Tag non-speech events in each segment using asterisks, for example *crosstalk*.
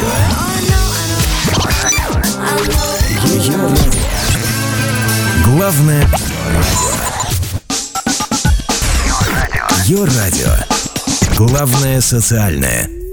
радио. Ее радио. Главное радио. Ее радио. Главное социальное.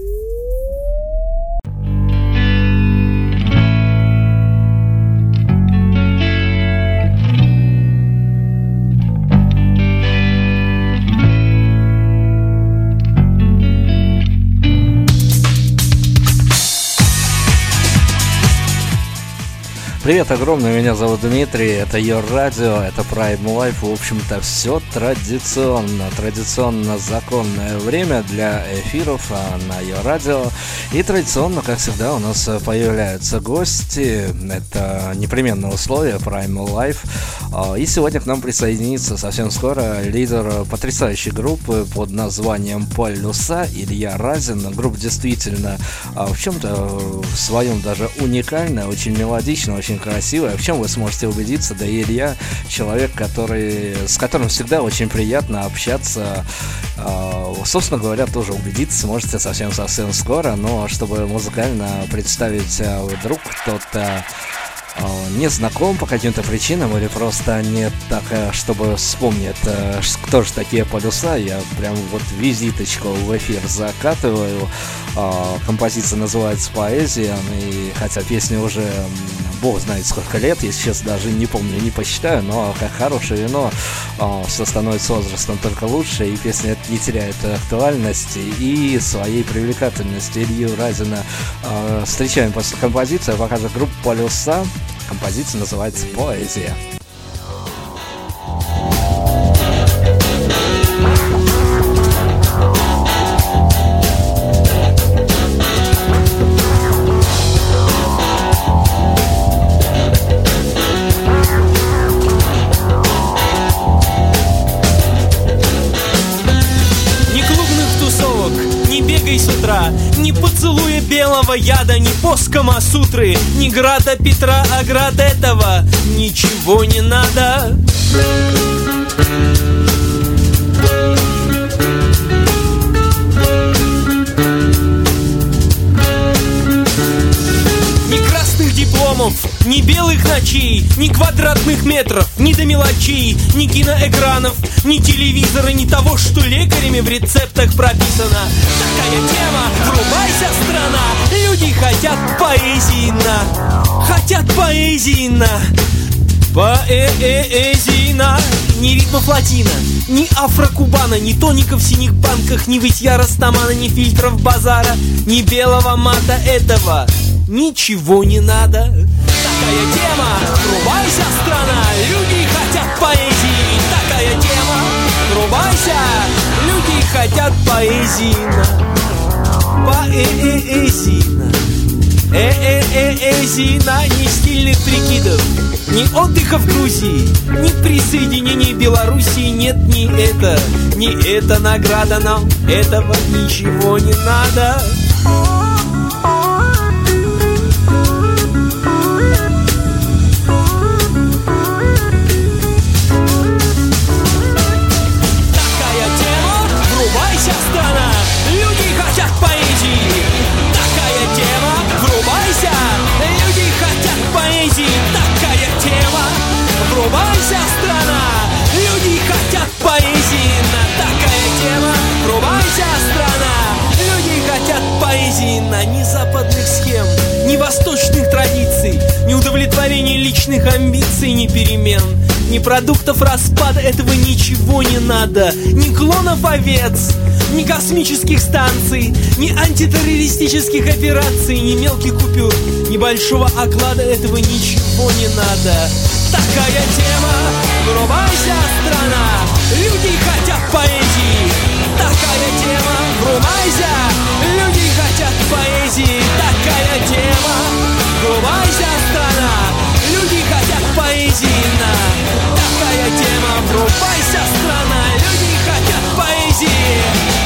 Привет огромное, меня зовут Дмитрий, это Your Radio, это Prime Life, в общем-то все традиционно, традиционно законное время для эфиров а, на Your Radio. И традиционно, как всегда, у нас появляются гости, это непременное условие Prime Life. А, и сегодня к нам присоединится совсем скоро лидер потрясающей группы под названием Полюса Илья Разин. Группа действительно а, в чем-то в своем даже уникальная, очень мелодичная, очень очень красивая. В чем вы сможете убедиться? Да и Илья человек, который, с которым всегда очень приятно общаться. А, собственно говоря, тоже убедиться сможете совсем-совсем скоро. Но чтобы музыкально представить а, вдруг кто-то а, не знаком по каким-то причинам или просто не так, э, чтобы вспомнить, э, кто же такие полюса, я прям вот визиточку в эфир закатываю. А, композиция называется «Поэзия», и хотя песня уже бог знает сколько лет, если сейчас даже не помню, не посчитаю, но как хорошее вино, а, все становится возрастом только лучше, и песня не теряет актуальности и своей привлекательности. Илью Разина встречаем после композиции, пока же группа «Полюса», Композиция называется «Поэзия». белого яда, ни поскома сутры, ни града Петра Аградетова, ничего не надо. дипломов, ни белых ночей, ни квадратных метров, ни до мелочей, ни киноэкранов, ни телевизора, ни того, что лекарями в рецептах прописано. Такая тема, врубайся, страна, люди хотят поэзии на, хотят поэзии на. Поэзии на. Ни ритмов латина, ни афрокубана Ни тоников в синих банках Ни вытья растамана, ни фильтров базара Ни белого мата этого ничего не надо. Такая тема, врубайся, страна. Люди хотят поэзии врубайся Люди хотят поэзии. Поэзина Э-э-э-эзина Ни стильных прикидов Ни отдыха в Грузии Ни присоединения Белоруссии. Нет ни это Ни это награда нам. Этого ничего не надо удовлетворения личных амбиций, ни перемен Ни продуктов распада, этого ничего не надо. Ни клонов овец, ни космических станций Ни антитеррористических операций, ни мелких купюр Ни большого оклада, этого ничего не надо Такая тема, врубайся, страна. Люди хотят поэзии. Такая тема, врубайся. Люди хотят поэзии. Такая тема, врубайся, страна. Люди хотят поэзии. На. Такая тема, врубайся, страна. Люди хотят поэзии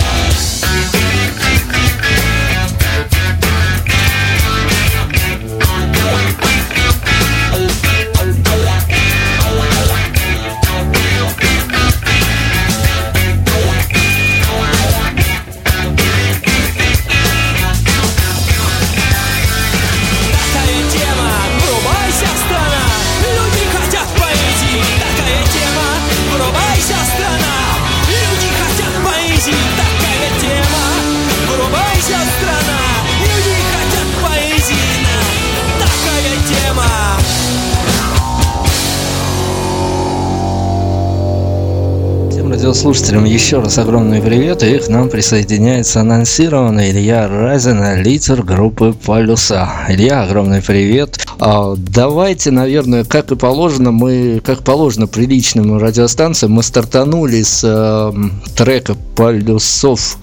радиослушателям еще раз огромный привет, и к нам присоединяется анонсированный Илья Разина, лидер группы Полюса. Илья, огромный привет. А, давайте, наверное, как и положено, мы, как положено приличным радиостанциям, мы стартанули с э, трека Полюсов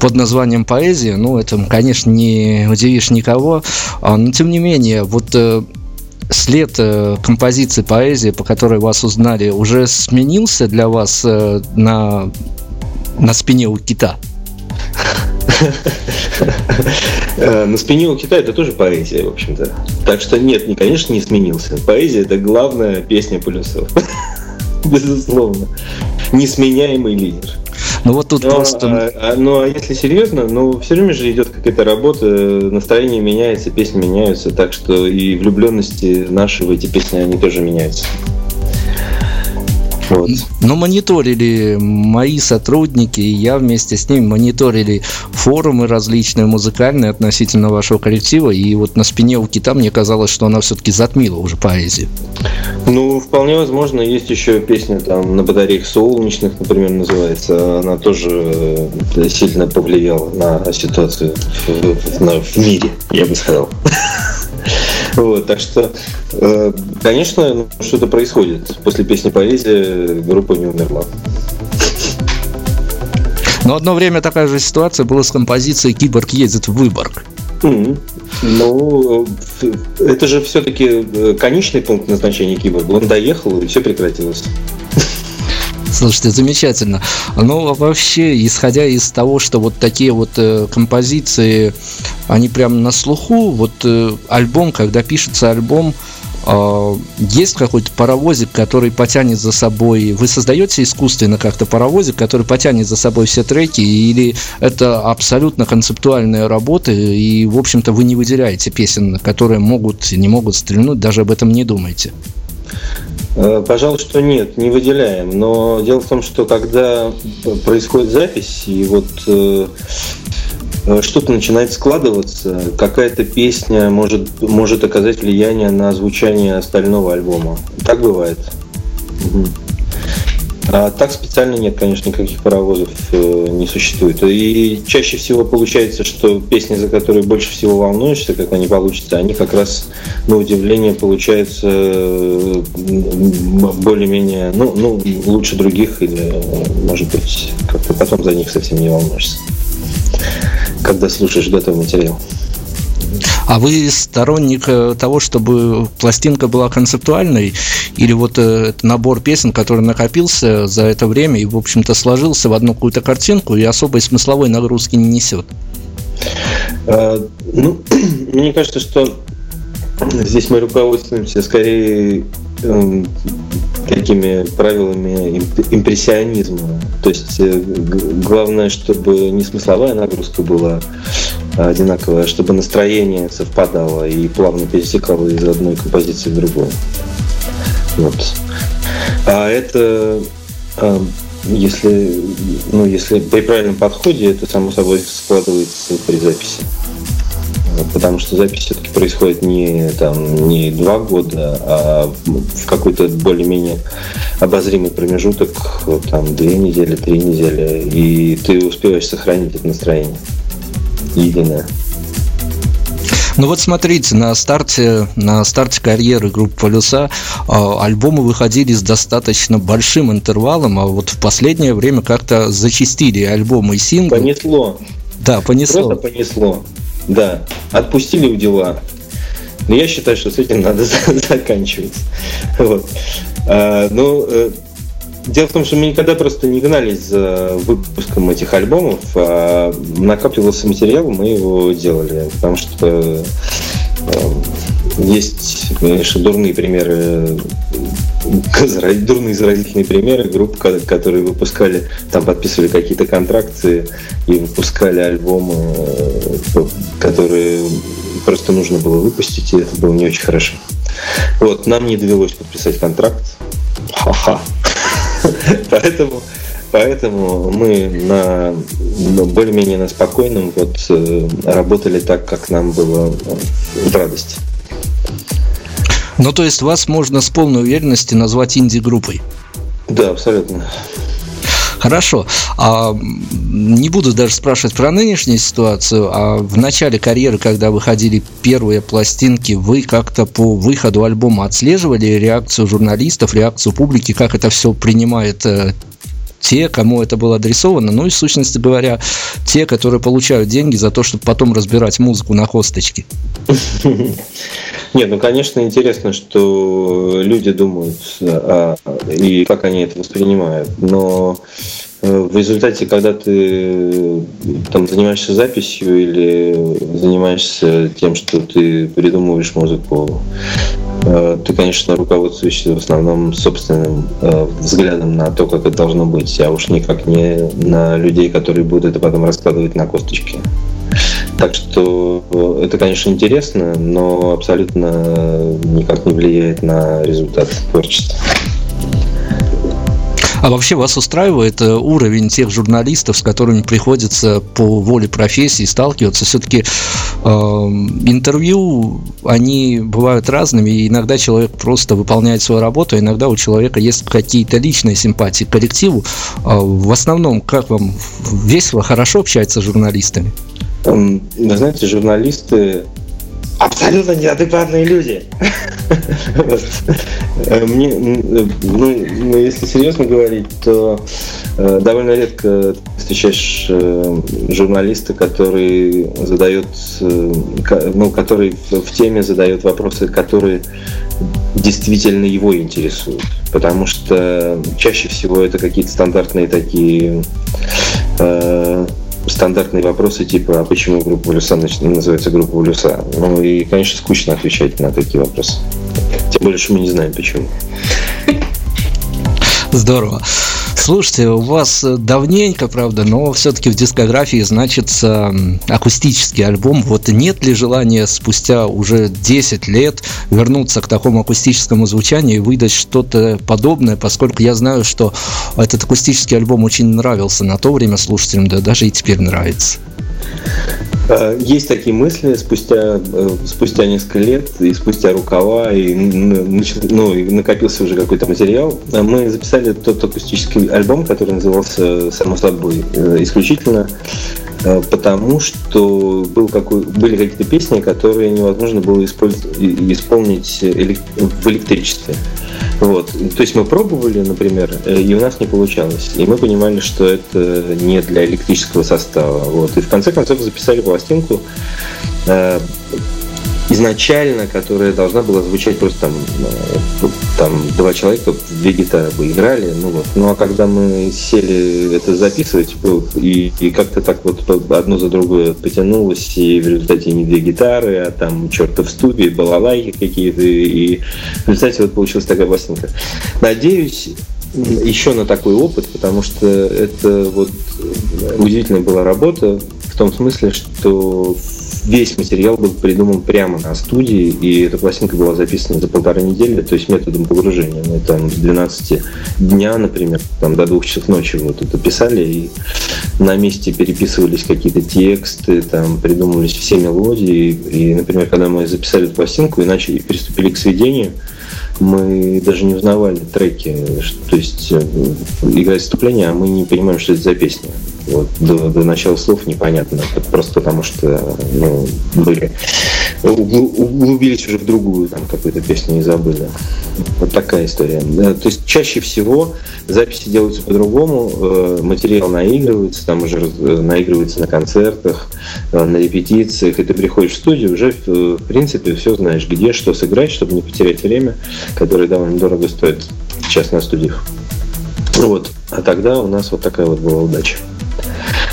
под названием «Поэзия». Ну, это, конечно, не удивишь никого, а, но тем не менее, вот э, след э, композиции поэзии, по которой вас узнали, уже сменился для вас э, на, на спине у кита? Э, на спине у кита это тоже поэзия, в общем-то. Так что нет, не, конечно, не сменился. Поэзия это главная песня полюсов. *laughs* Безусловно. Несменяемый лидер. Ну вот тут но, просто... А, а, ну а если серьезно, ну все время же идет какая-то работа, настроение меняется, песни меняются, так что и влюбленности наши в эти песни, они тоже меняются. Вот. Но мониторили мои сотрудники, и я вместе с ними мониторили форумы различные, музыкальные относительно вашего коллектива, и вот на спине у кита мне казалось, что она все-таки затмила уже поэзию. Ну, вполне возможно, есть еще песня там на батареях солнечных, например, называется. Она тоже э, сильно повлияла на ситуацию в, в, в мире, я бы сказал. *laughs* Вот, так что, э, конечно, ну, что-то происходит. После песни «Поэзия» группа не умерла. Но одно время такая же ситуация была с композицией «Киборг едет в Выборг». Mm-hmm. Ну, это же все-таки э, конечный пункт назначения киборга. Он доехал, и все прекратилось. Слушайте, замечательно. Ну, вообще, исходя из того, что вот такие вот э, композиции, они прям на слуху, вот э, альбом, когда пишется альбом, э, есть какой-то паровозик, который потянет за собой... Вы создаете искусственно как-то паровозик, который потянет за собой все треки, или это абсолютно концептуальная работа, и, в общем-то, вы не выделяете песен, которые могут и не могут стрельнуть, даже об этом не думаете? Э, пожалуй, что нет, не выделяем. Но дело в том, что когда происходит запись, и вот э, что-то начинает складываться, какая-то песня может, может оказать влияние на звучание остального альбома. Так бывает. Угу. А так специально нет, конечно, никаких паровозов э, не существует. И чаще всего получается, что песни, за которые больше всего волнуешься, как они получатся, они как раз, на удивление, получаются э, более-менее, ну, ну, лучше других, или, может быть, как-то потом за них совсем не волнуешься, когда слушаешь готовый материал. А вы сторонник э, того, чтобы пластинка была концептуальной, или вот э, набор песен, который накопился за это время и, в общем-то, сложился в одну какую-то картинку и особой смысловой нагрузки не несет? А, ну, *clears throat* мне кажется, что здесь мы руководствуемся скорее э, такими правилами импрессионизма. То есть э, главное, чтобы не смысловая нагрузка была одинаковая, чтобы настроение совпадало и плавно пересекало из одной композиции в другую. Вот. А это, а, если, ну, если при правильном подходе, это само собой складывается при записи. Потому что запись все-таки происходит не, там, не два года, а в какой-то более-менее обозримый промежуток, там, две недели, три недели, и ты успеваешь сохранить это настроение единое. Ну вот смотрите, на старте, на старте карьеры группы Полюса э, альбомы выходили с достаточно большим интервалом, а вот в последнее время как-то зачистили альбомы и синглы. Понесло. Да, понесло. Просто понесло. Да, отпустили у дела. Но я считаю, что с этим надо *laughs* заканчивать. Вот. А, ну, э, Дело в том, что мы никогда просто не гнались за выпуском этих альбомов, а накапливался материал, мы его делали, потому что э, есть, конечно, дурные примеры, дурные заразительные примеры групп, которые выпускали, там подписывали какие-то контракты и выпускали альбомы, э, которые просто нужно было выпустить, и это было не очень хорошо. Вот, нам не довелось подписать контракт. Ха-ха. *laughs* Поэтому поэтому мы на ну, более-менее на спокойном вот э, работали так, как нам было в радости. Ну, то есть вас можно с полной уверенностью назвать инди-группой? Да, абсолютно. Хорошо. А, не буду даже спрашивать про нынешнюю ситуацию, а в начале карьеры, когда выходили первые пластинки, вы как-то по выходу альбома отслеживали реакцию журналистов, реакцию публики, как это все принимает э, те, кому это было адресовано, ну и, в сущности говоря, те, которые получают деньги за то, чтобы потом разбирать музыку на косточке. *laughs* Нет, ну, конечно, интересно, что люди думают, а, и как они это воспринимают, но в результате, когда ты там занимаешься записью или занимаешься тем, что ты придумываешь музыку, э, ты, конечно, руководствуешься в основном собственным э, взглядом на то, как это должно быть, а уж никак не на людей, которые будут это потом раскладывать на косточки. Так что это, конечно, интересно, но абсолютно никак не влияет на результат творчества. А вообще вас устраивает э, уровень тех журналистов, с которыми приходится по воле профессии сталкиваться? Все-таки э, интервью, они бывают разными, и иногда человек просто выполняет свою работу, а иногда у человека есть какие-то личные симпатии к коллективу. Э, в основном, как вам весело, хорошо общается с журналистами? Вы знаете, журналисты абсолютно неадекватные люди. Э, мне, ну, ну, если серьезно говорить, то э, довольно редко встречаешь э, журналиста, который задает, ну, который в теме задает вопросы, которые действительно его интересуют. Потому что чаще всего это какие-то стандартные такие стандартные вопросы типа, а почему группа Полюса называется группа Полюса? Ну и, конечно, скучно отвечать на такие вопросы. Тем более, что мы не знаем почему. Здорово. Слушайте, у вас давненько, правда, но все-таки в дискографии значится акустический альбом. Вот нет ли желания спустя уже 10 лет вернуться к такому акустическому звучанию и выдать что-то подобное, поскольку я знаю, что этот акустический альбом очень нравился на то время слушателям, да даже и теперь нравится. Э, есть такие мысли спустя, э, спустя несколько лет, и спустя рукава, и, ну, и накопился уже какой-то материал. Э, мы записали тот акустический альбом, который назывался «Само собой» исключительно потому что был какой, были какие-то песни, которые невозможно было исполнить в электричестве. Вот. То есть мы пробовали, например, э, и у нас не получалось. И мы понимали, что это не для электрического состава. Вот. И в конце концов записали пластинку э, изначально, которая должна была звучать просто там, э, там два человека, две гитары бы играли, ну вот. Ну а когда мы сели это записывать, и, и как-то так вот одно за другое потянулось, и в результате не две гитары, а там чертов студии, балалайки какие-то, и в результате вот получилась такая пластинка. Надеюсь, еще на такой опыт, потому что это вот удивительная была работа в том смысле, что весь материал был придуман прямо на студии, и эта пластинка была записана за полторы недели, то есть методом погружения. Мы там с 12 дня, например, там до двух часов ночи вот это писали, и на месте переписывались какие-то тексты, там придумывались все мелодии. И, например, когда мы записали эту пластинку и начали приступили к сведению, мы даже не узнавали треки, то есть э, играть вступление, а мы не понимаем, что это за песня. Вот, до, до начала слов непонятно, просто потому что ну, были углубились уже в другую там какую-то песню и забыли. Вот такая история. То есть чаще всего записи делаются по-другому, э, материал наигрывается, там уже э, наигрывается на концертах, на репетициях, и ты приходишь в студию, уже в принципе все знаешь, где что сыграть, чтобы не потерять время, которое довольно дорого стоит сейчас на студиях. Вот. А тогда у нас вот такая вот была удача.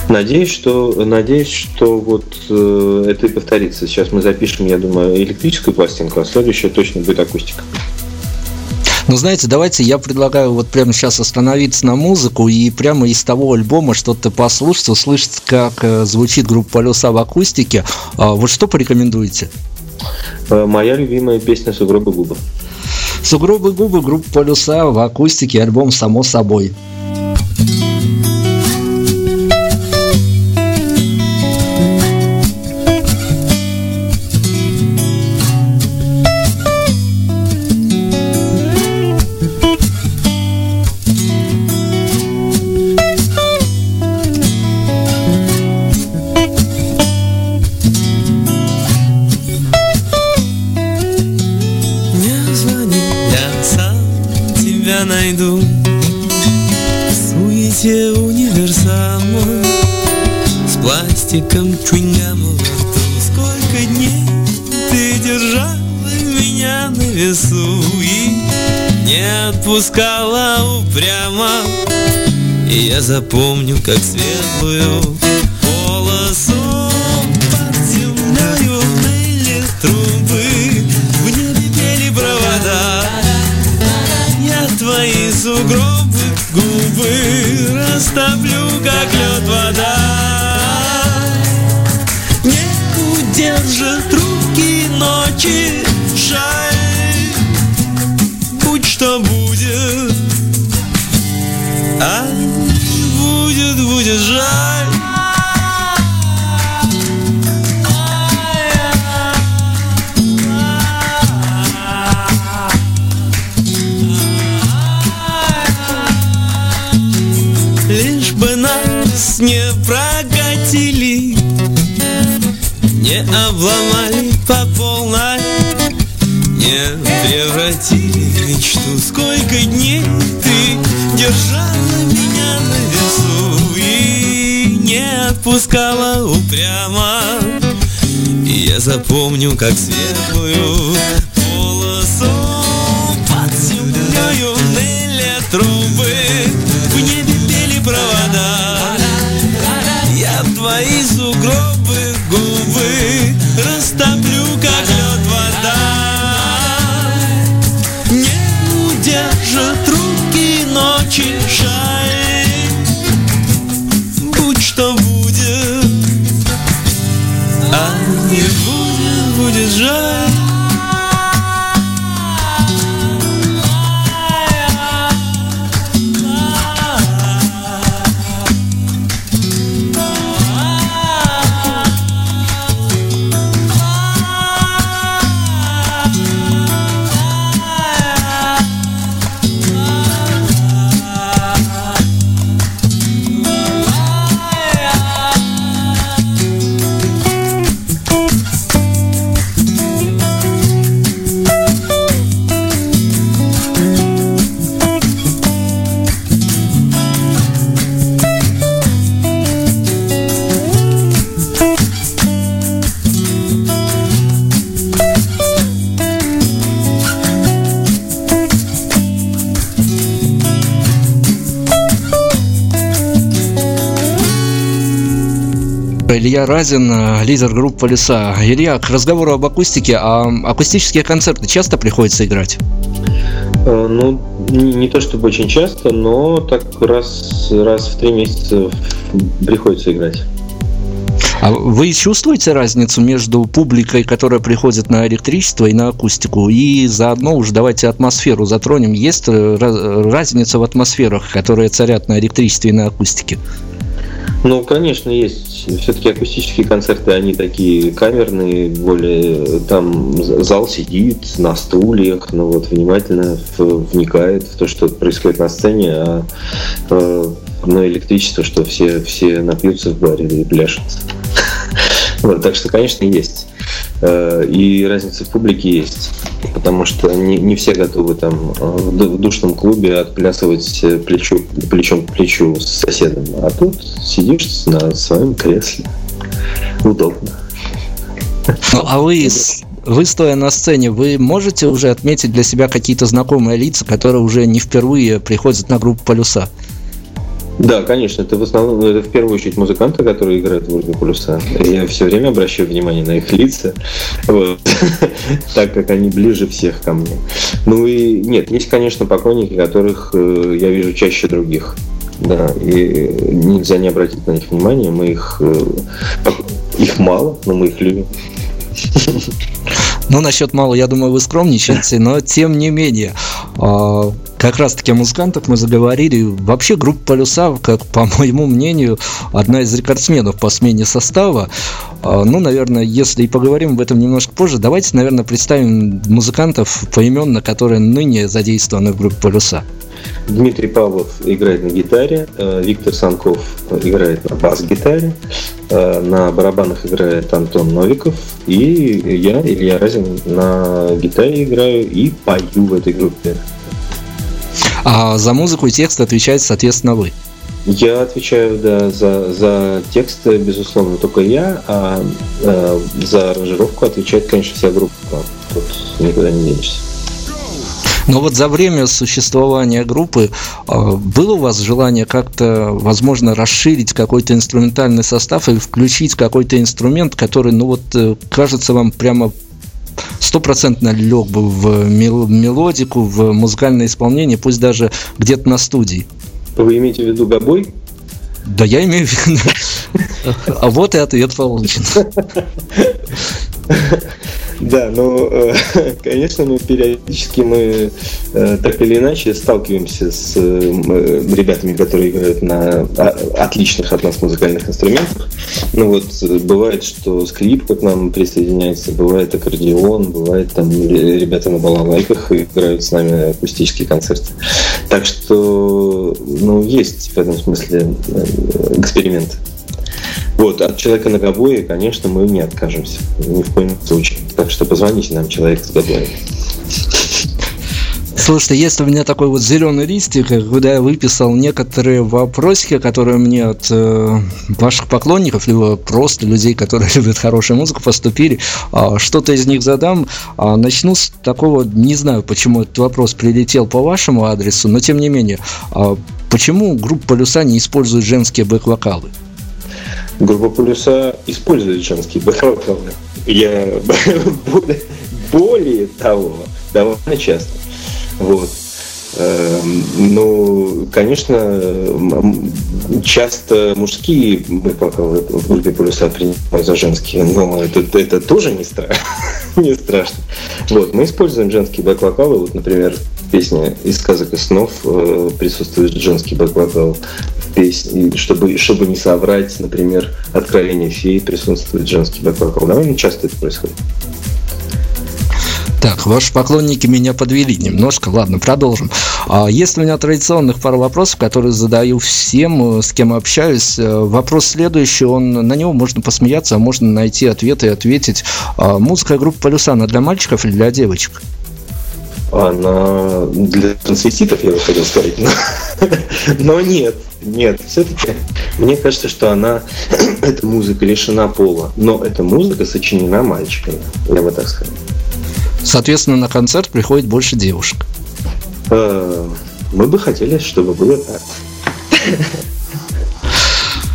Надеюсь, что, надеюсь, что вот э, это и повторится. Сейчас мы запишем, я думаю, электрическую пластинку, а следующая точно будет акустика. Ну, знаете, давайте я предлагаю вот прямо сейчас остановиться на музыку и прямо из того альбома что-то послушать, услышать, как э, звучит группа «Полюса» в акустике. А, вот что порекомендуете? Э, моя любимая песня «Сугробы губы». «Сугробы губы» группа «Полюса» в акустике, альбом «Само собой». Найду В суете универсама С пластиком рту Сколько дней ты держала меня на весу И не отпускала упрямо. И я запомню, как светлую как лед вода обломали по полной. Не превратили в мечту. Сколько дней ты держала меня на весу И не отпускала упрямо. Я запомню, как светлую полосу Под землею ныли трубы. В небе пели провода. Я твои Of. Илья Разин, э, лидер группы «Леса». Илья, к разговору об акустике, а акустические концерты часто приходится играть? Э, Ну, не, то чтобы очень часто, но так раз, раз в три месяца приходится играть. А вы чувствуете разницу между публикой, которая приходит на электричество и на акустику? И заодно уж давайте атмосферу затронем. Есть э, раз- разница в атмосферах, которые царят на электричестве и на акустике? Ну, конечно, есть. Все-таки акустические концерты, они такие камерные, более там з- зал сидит на стульях, ну вот внимательно вникает в то, что происходит на сцене, а э, на электричество, что все, все напьются в баре и пляшут. *laughs* Вот, так что, конечно, есть. Э, И разница в публике есть. Потому что не, не все готовы там э, в ду- в душном клубе отплясывать э, плечу, плечом к плечу с соседом. А тут сидишь на своем кресле. Удобно. Ну, а вы, вы стоя на сцене, вы можете уже отметить для себя какие-то знакомые лица, которые уже не впервые приходят на группу «Полюса»? Да, конечно, это в основном, это в первую очередь музыканты, которые играют в «Урбе полюса». Я все время обращаю внимание на их лица, вот, *laughs* так как они ближе всех ко мне. Ну и нет, есть, конечно, поклонники, которых э, я вижу чаще других. Да, и нельзя не обратить на них внимание. Мы их, э, их мало, но мы их любим. *laughs* Ну, насчет мало, я думаю, вы скромничаете, но тем не менее. Как раз таки о музыкантах мы заговорили. Вообще группа «Полюса», как по моему мнению, одна из рекордсменов по смене состава. А, Ну, наверное, если и поговорим об этом немножко позже, давайте, наверное, представим музыкантов поименно, которые ныне задействованы в группе «Полюса». Дмитрий Павлов играет на гитаре, э, Виктор Санков играет на бас-гитаре, э, на барабанах играет Антон Новиков, и я, Илья Разин, на гитаре играю и пою в этой группе. А за музыку и текст отвечает, соответственно, вы. Я отвечаю, да, за, за текст, безусловно, только я, а э, за аранжировку отвечает, конечно, вся группа. Тут никуда не денешься. Но вот за время существования группы а, было у вас желание как-то, возможно, расширить какой-то инструментальный состав и включить какой-то инструмент, который, ну вот, э, кажется вам прямо стопроцентно лег бы в мелодику, в музыкальное исполнение, пусть даже где-то на студии? Вы имеете в виду гобой? Да я имею в виду. А вот и ответ получен. *laughs* Да, ну, э, *laughs* конечно, мы периодически мы э, так или иначе сталкиваемся с э, ребятами, которые играют на отличных от нас музыкальных инструментах. Ну вот, бывает, что скрипка к нам присоединяется, бывает аккордеон, бывает там ребята на балалайках играют с нами акустические концерты. Так что, ну, есть в этом смысле эксперимент. Вот, от человека на гобое, конечно, мы не откажемся. Ни в коем случае. Так что позвоните нам, человек с гобоем. Слушайте, есть у меня такой вот зеленый листик, куда я выписал некоторые вопросики, которые мне от э, ваших поклонников, либо просто людей, которые *laughs* любят хорошую музыку, поступили. А, что-то из них задам. А, начну с такого, не знаю, почему этот вопрос прилетел по вашему адресу, но тем не менее. А, почему группа «Полюса» не использует женские бэк-вокалы? Группа Полюса использует женские бэк-вокалы. Я *laughs* более того, довольно часто. Вот. Эм, ну, конечно, часто мужские группе полюса принимают за женские, но это, это тоже не, страшно. *laughs* не страшно. Вот, мы используем женские бэк-вокалы. Вот, например, в песне «Из сказок и снов» э, присутствует женский бэк-вокал. В песне, чтобы, чтобы не соврать, например, «Откровение феи» присутствует женский бэк-вокал. Довольно часто это происходит. Так, ваши поклонники меня подвели немножко. Ладно, продолжим. А есть у меня традиционных пару вопросов, которые задаю всем, э, с кем общаюсь. Э, вопрос следующий, он, на него можно посмеяться, а можно найти ответы и ответить. А музыка группы «Полюса», она для мальчиков или для девочек? Она для трансвеститов, я бы хотел сказать. Но, *laughs* но нет, нет. Все-таки мне кажется, что она, *clears throat* эта музыка лишена пола. Но эта музыка сочинена мальчиками, я бы так сказал. Соответственно, на концерт приходит больше девушек. Э, мы бы хотели, чтобы было так.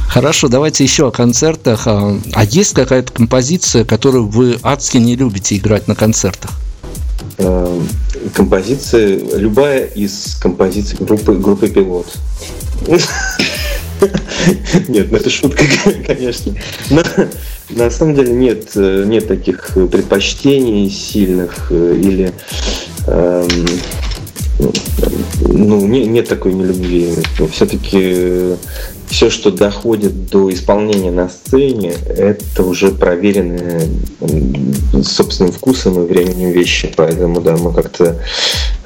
Хорошо, давайте еще о концертах. А, а есть какая-то композиция, которую вы адски не любите играть на концертах? Э, композиция, любая из композиций группы, группы Пилот. Нет, ну это шутка, *laughs* конечно. Но на самом деле нет, э, нет таких предпочтений сильных э, или эм, ну, не, нет такой нелюбви. Все-таки все, что доходит до исполнения на сцене, это уже проверенные собственным вкусом и временем вещи. Поэтому, да, мы как-то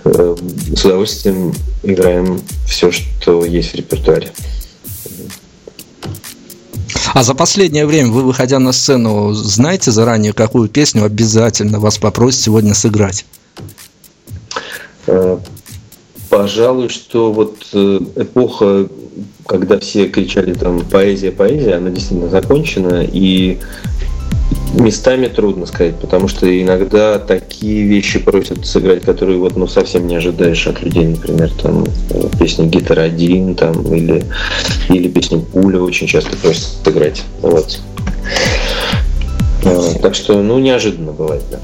э, с удовольствием играем все, что есть в репертуаре. А за последнее время вы, выходя на сцену, знаете заранее, какую песню обязательно вас попросят сегодня сыграть? Э, пожалуй, что вот э, эпоха, когда все кричали там поэзия, поэзия, она действительно закончена, и местами трудно сказать, потому что иногда такие вещи просят сыграть, которые вот ну совсем не ожидаешь от людей, например, там песня Гитара один, там или или песню Пуля очень часто просят сыграть, вот. А, так что, ну, неожиданно бывает, да.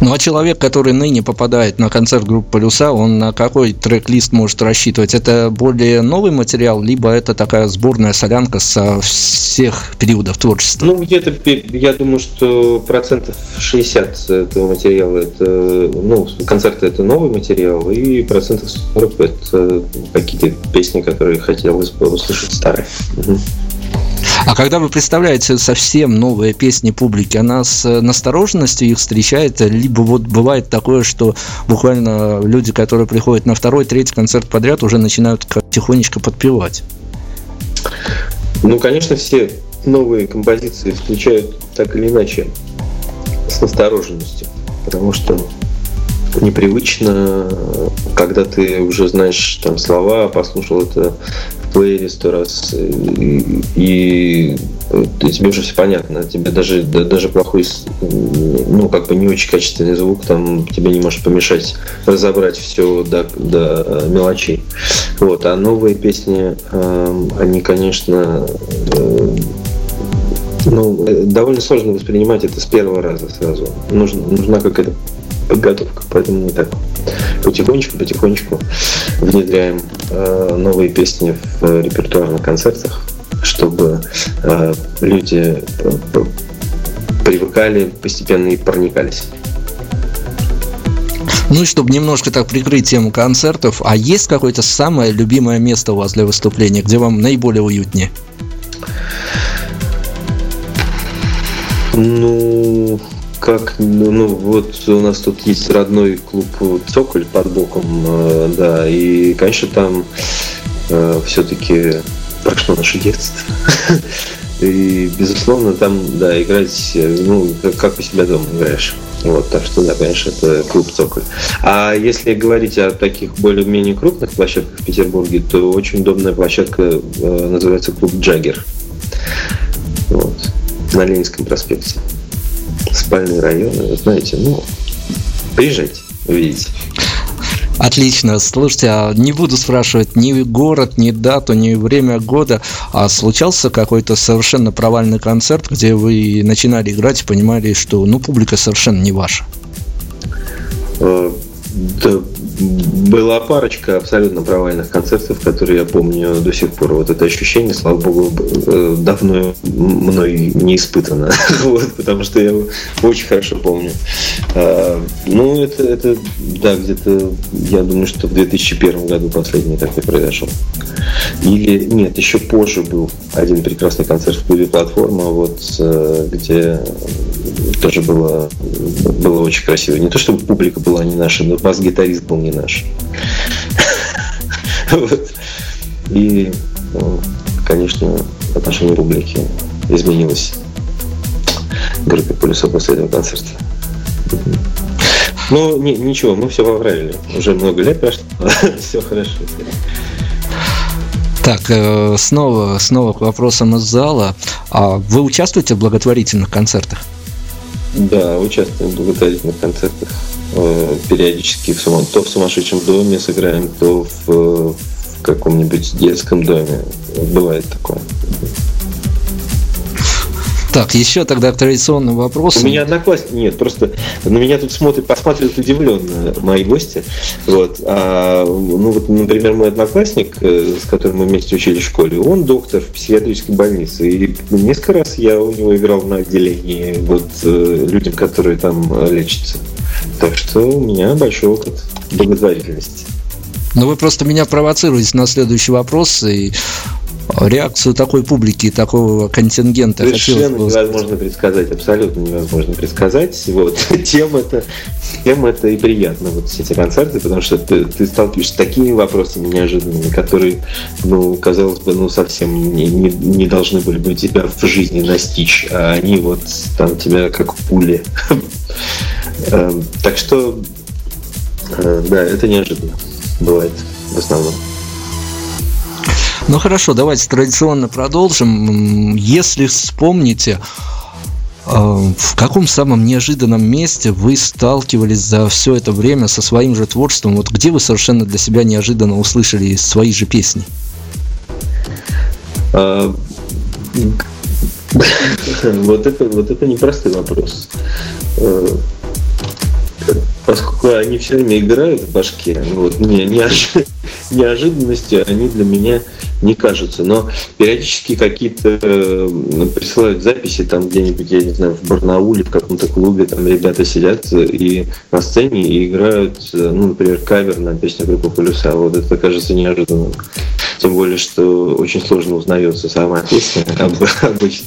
Ну а человек, который ныне попадает на концерт группы Полюса, он на какой трек-лист может рассчитывать? Это более новый материал, либо это такая сборная солянка со всех периодов творчества? Ну, где-то, я думаю, что процентов 60 этого материала, это, ну, концерты это новый материал, и процентов 40 это какие-то песни, которые хотелось бы услышать старые. Когда вы представляете совсем новые песни публики, она с настороженностью их встречает, либо вот бывает такое, что буквально люди, которые приходят на второй, третий концерт подряд, уже начинают тихонечко подпевать? Ну, конечно, все новые композиции встречают так или иначе с настороженностью, потому что непривычно, когда ты уже знаешь там слова, послушал это плеере сто раз, и, и, и тебе уже все понятно. Тебе даже, даже плохой, ну, как бы не очень качественный звук, там тебе не может помешать разобрать все до, до мелочей. Вот. А новые песни, э, они, конечно, э, ну, довольно сложно воспринимать это с первого раза сразу. Нужна, нужна какая-то подготовка, поэтому мы так потихонечку-потихонечку внедряем э, новые песни в репертуар на концертах, чтобы э, люди э, привыкали постепенно и проникались. Ну и чтобы немножко так прикрыть тему концертов, а есть какое-то самое любимое место у вас для выступления, где вам наиболее уютнее? Ну, как, ну вот у нас тут есть родной клуб Цоколь под боком, э, да, и, конечно, там э, все-таки прошло наше детство. *laughs* И, безусловно, там, да, играть, ну, как, как у себя дома играешь. Вот, так что, да, конечно, это клуб Цоколь. А если говорить о таких более-менее крупных площадках в Петербурге, то очень удобная площадка э, называется клуб Джаггер. Вот, на Ленинском проспекте спальные районы, знаете, ну, приезжайте, увидите. Отлично. Слушайте, а не буду спрашивать ни город, ни дату, ни время года. А случался какой-то совершенно провальный концерт, где вы начинали играть и понимали, что ну публика совершенно не ваша? Э, да, была парочка абсолютно провальных концертов, которые я помню до сих пор. Вот это ощущение, слава богу, э, давно мной не испытано. *laughs* вот, потому что я очень хорошо помню. А, ну, это, это, да, где-то, я думаю, что в 2001 году последний такой произошел. Или, нет, еще позже был один прекрасный концерт в клубе «Платформа», вот, э, где тоже было, было очень красиво. Не то, чтобы публика была не наша, но бас-гитарист был не наш. И, ну, конечно, отношение публики изменилось группе Полюсов после этого концерта. Ну, не, ничего, мы все поправили. Уже много лет прошло, *laughs* все хорошо. Так, э, снова, снова к вопросам из зала. А вы участвуете в благотворительных концертах? Да, участвуем в благотворительных концертах. Э, периодически в сумас... то в сумасшедшем доме сыграем, то в, в каком-нибудь детском доме. Бывает такое. Так, еще тогда к традиционным вопросам. У меня одноклассник, нет, просто на меня тут смотрят, посматривают удивленно мои гости. Вот. А, ну вот, например, мой одноклассник, э, с которым мы вместе учились в школе, он доктор в психиатрической больнице. И несколько раз я у него играл на отделении вот э, людям, которые там лечатся. Так что у меня большой опыт благотворительности. Ну, вы просто меня провоцируете на следующий вопрос, и реакцию такой публики, такого контингента Совершенно невозможно предсказать, абсолютно невозможно предсказать. Вот. *laughs* Тем это, тем это и приятно, вот все эти концерты, потому что ты, ты сталкиваешься с такими вопросами неожиданными, которые, ну, казалось бы, ну, совсем не, не, не должны были бы тебя в жизни настичь, а они вот там тебя как пули. *laughs* Эм, так что, э, да, это неожиданно бывает в основном. Ну хорошо, давайте традиционно продолжим. Если вспомните, э, в каком самом неожиданном месте вы сталкивались за все это время со своим же творчеством? Вот где вы совершенно для себя неожиданно услышали свои же песни? А, *laughs* вот это, вот это непростый вопрос. Э, поскольку они все время играют в башке, вот, не, *laughs* неожиданности они для меня не кажутся. Но периодически какие-то э, присылают записи там где-нибудь, я не знаю, в Барнауле, в каком-то клубе, там ребята сидят и на сцене и играют, э, ну, например, кавер на песню группы Полюса. Вот это кажется неожиданным. Тем более, что очень сложно узнается сама песня *laughs* обычно.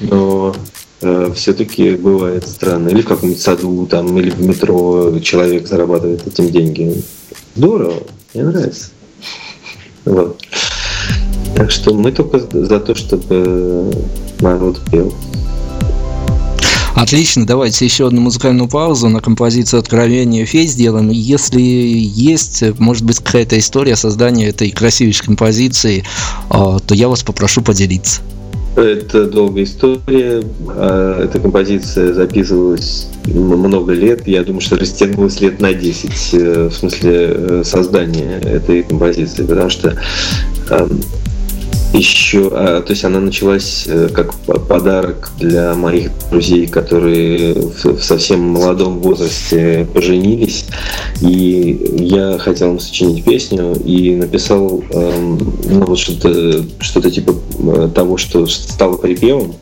Но э, все-таки бывает странно. Или в каком-нибудь саду, там, или в метро человек зарабатывает этим деньги. Здорово, мне нравится. Вот. Так что мы только за то, чтобы народ пел. Отлично, давайте еще одну музыкальную паузу на композицию «Откровение фей» сделаем. Если есть, может быть, какая-то история создания этой красивейшей композиции, а, то я вас попрошу поделиться. Это долгая история. А, эта композиция записывалась много лет. Я думаю, что растянулась лет на 10 э, в смысле э, создания этой композиции, потому что еще, а, то есть она началась э, как подарок для моих друзей, которые в, совсем молодом возрасте поженились. И я хотел им сочинить песню и написал э, ну, вот что-то, что-то типа э, того, что стало припевом.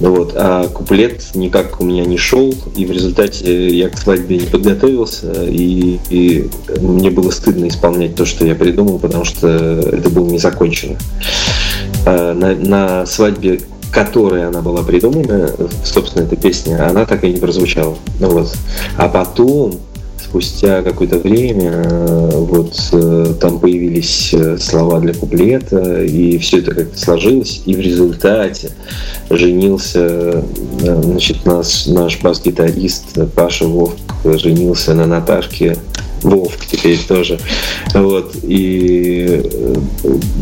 Вот, а куплет никак у меня не шел, и в результате я к свадьбе не подготовился, и, и мне было стыдно исполнять то, что я придумал, потому что это было не закончено. А на, на свадьбе которой она была придумана, собственно, эта песня, она так и не прозвучала. Ну вот. А потом спустя какое-то время вот э, там появились э, слова для куплета, и все это как-то сложилось, и в результате женился, э, значит, наш, наш бас-гитарист Паша Вовк женился на Наташке Вовк теперь тоже. Вот. И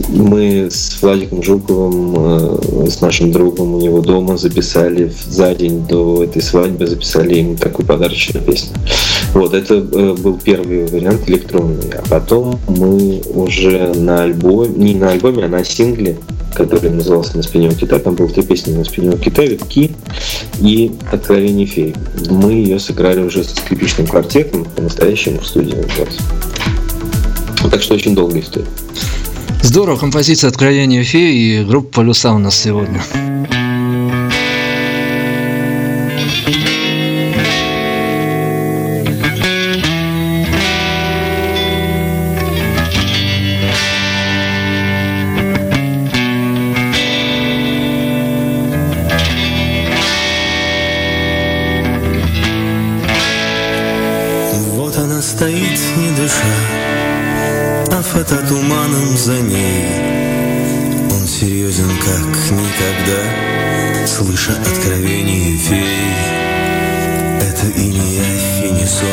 мы с Владиком Жуковым, с нашим другом у него дома записали за день до этой свадьбы, записали ему такую подарочную песню. Вот, это э, был первый вариант электронный. А потом мы уже на альбоме, не на альбоме, а на сингле, который назывался «На спине у кита», там был три песни «На спине у кита», «Витки» и «Откровение феи». Мы ее сыграли уже с скрипичным квартетом, по-настоящему в студии. Так что очень долгая история. Здорово, композиция «Откровение феи» и группа «Полюса» у нас сегодня. Туманом за ней. Он серьезен, как никогда Слыша откровение фей Это и не явь, и не сон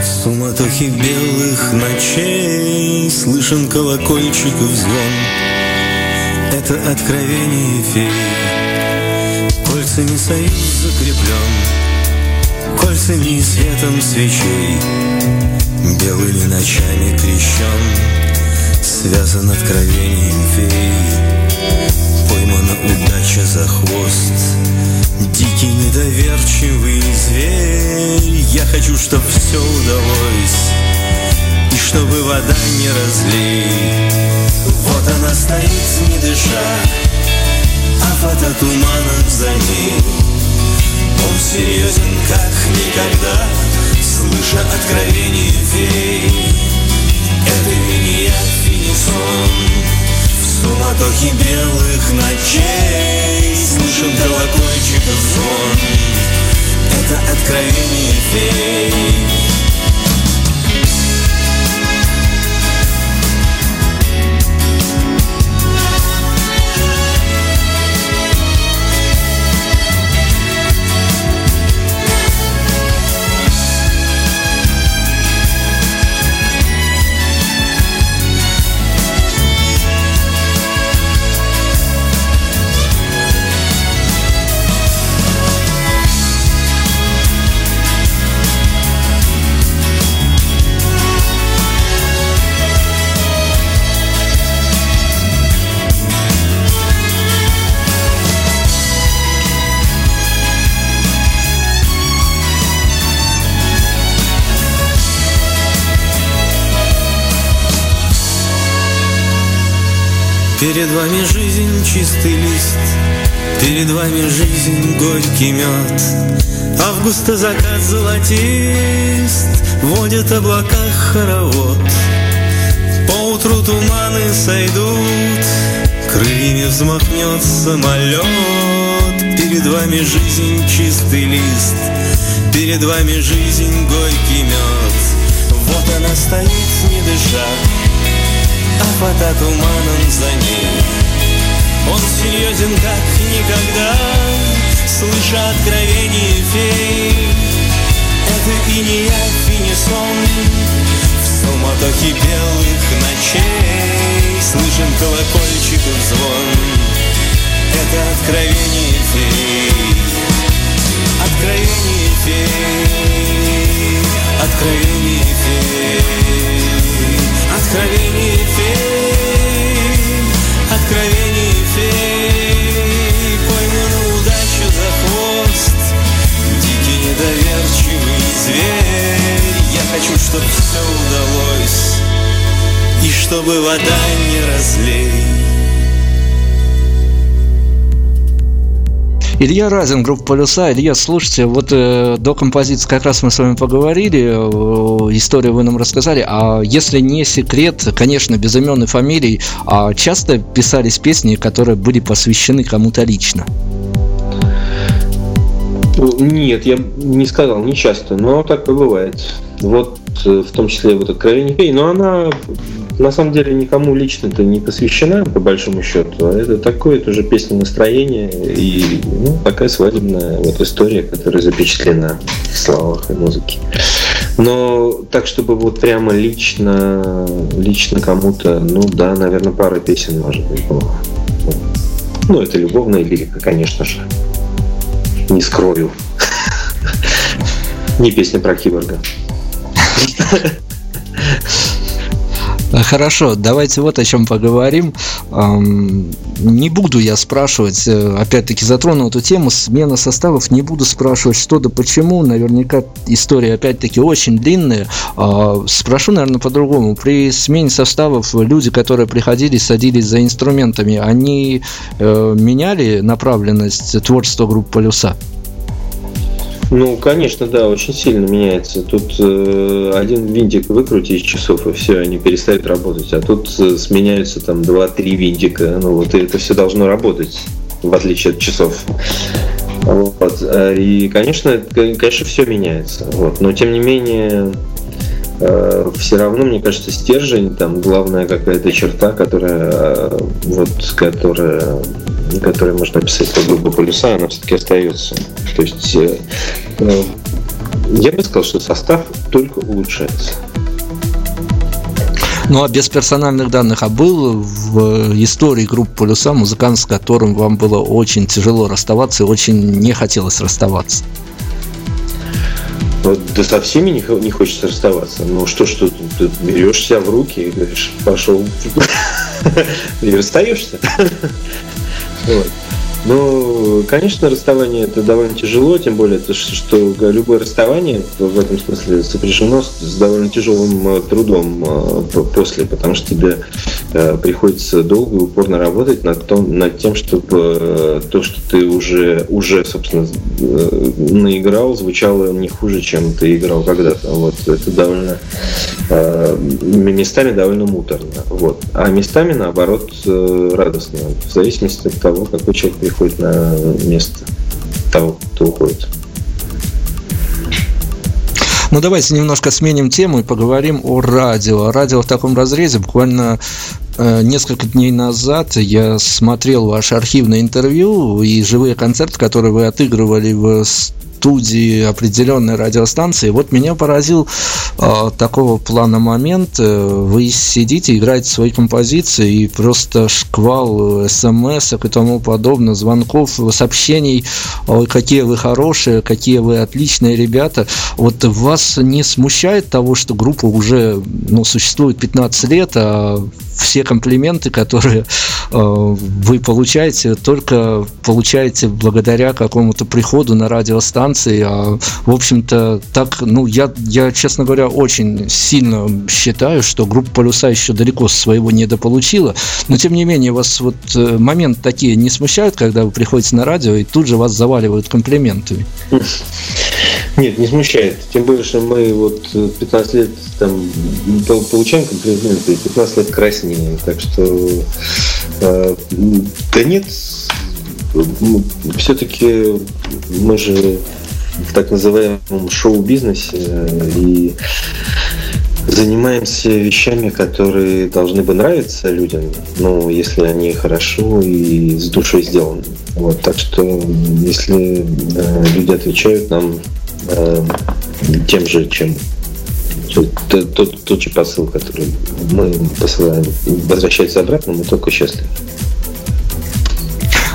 В суматохе белых ночей Слышен колокольчиков звон. Это откровение фей Кольцами союз закреплен Кольцами и светом свечей Белыми ночами крещен Связан откровением феи Поймана удача за хвост Дикий недоверчивый зверь. Я хочу, чтоб все удалось И чтобы вода не разлей. Вот она стоит, не дыша А фото туманом за ней. Он серьезен, как никогда Слыша откровение фей Это не явь и не сон В суматохе белых ночей Слышим колокольчиков звон. Это откровение фей Перед вами жизнь чистый лист, Перед вами жизнь горький мед. Августа закат золотист, Водят облака хоровод. Поутру туманы сойдут, Крыльями взмахнет самолет. Перед вами жизнь чистый лист, Перед вами жизнь горький мед. Вот она стоит, не дыша, а фото туманом за ней Он серьезен, как никогда слыша откровение фей. Это и не явь, и не сон. В суматохе белых ночей Слышим колокольчиков звон. Это откровение фей. Откровение фей. Откровение фей Откровение фей Откровение фей Пойму удачу за хвост. Дикий недоверчивый зверь. Я хочу, чтобы все удалось. И чтобы вода не разлей Илья Разин, группа «Полюса». Илья, слушайте, вот э, до композиции как раз мы с вами поговорили, э, историю вы нам рассказали, а если не секрет, конечно, без имен и фамилий, а часто писались песни, которые были посвящены кому-то лично? Нет, я не сказал, не часто, но так и бывает. Вот э, в том числе вот «Откровение фей», но она на самом деле никому лично-то не посвящена, по большому счету. Это такое тоже песня настроения и ну, такая свадебная вот история, которая запечатлена в словах и музыке. Но так, чтобы вот прямо лично, лично кому-то, ну да, наверное, пара песен, может быть, было. Ну, это любовная лирика, конечно же. Не скрою. *laughs* Не песня про киборга. Хорошо, давайте вот о чем поговорим. Не буду я спрашивать, э, опять-таки затрону эту тему, смена составов, не буду спрашивать что да почему, наверняка история опять-таки очень длинная. А, спрошу, наверное, по-другому. При смене составов люди, которые приходили, садились за инструментами, они э, меняли направленность творчества группы «Полюса»? Ну, конечно, да, очень сильно меняется. Тут э, один винтик выкрути из часов, и все, они перестают работать. А тут э, сменяются там 2-3 винтика. Ну вот, и это все должно работать, в отличие от часов. Вот. И, конечно, конечно, все меняется. Вот. Но тем не менее, э, все равно, мне кажется, стержень, там главная какая-то черта, которая, э, вот, которая которые можно описать как группа полюса, она все-таки остается. То есть э, э, я бы сказал, что состав только улучшается. Ну а без персональных данных, а был в истории группы Полюса музыкант, с которым вам было очень тяжело расставаться и очень не хотелось расставаться? да со всеми не, не хочется расставаться. Ну что ж, тут, тут берешь себя в руки и говоришь, пошел *laughs* и расстаешься. Вот. Ну, конечно, расставание это довольно тяжело, тем более, то, что любое расставание в этом смысле сопряжено с довольно тяжелым э, трудом э, после, потому что тебе э, приходится долго и упорно работать над, том, над тем, чтобы то, что ты уже, уже, собственно, наиграл, звучало не хуже, чем ты играл когда-то. Вот. Это довольно местами довольно муторно. Вот. А местами, наоборот, радостно, в зависимости от того, какой человек приходит на место того, кто уходит. Ну, давайте немножко сменим тему и поговорим о радио. Радио в таком разрезе. Буквально э, несколько дней назад я смотрел ваше архивное интервью и живые концерты, которые вы отыгрывали в студии определенной радиостанции. Вот меня поразил э, такого плана момент. Вы сидите, играете свои композиции, и просто шквал смс и тому подобное, звонков, сообщений, ой, какие вы хорошие, какие вы отличные ребята. Вот вас не смущает того, что группа уже ну, существует 15 лет, а все комплименты, которые э, вы получаете, только получаете благодаря какому-то приходу на радиостанции. А, в общем-то, так, ну, я, я, честно говоря, очень сильно считаю, что группа «Полюса» еще далеко своего недополучила. Но, тем не менее, вас вот э, момент такие не смущают, когда вы приходите на радио и тут же вас заваливают комплиментами? Нет, не смущает. Тем более, что мы вот 15 лет там получаем комплименты, и 15 лет краснеем. Так что э, да нет, все-таки мы же в так называемом шоу-бизнесе, и занимаемся вещами, которые должны бы нравиться людям, ну, если они хорошо и с душой сделаны. Вот, так что, если э, люди отвечают нам э, тем же, чем тот, тот, тот же посыл, который мы посылаем, возвращается обратно, мы только счастливы.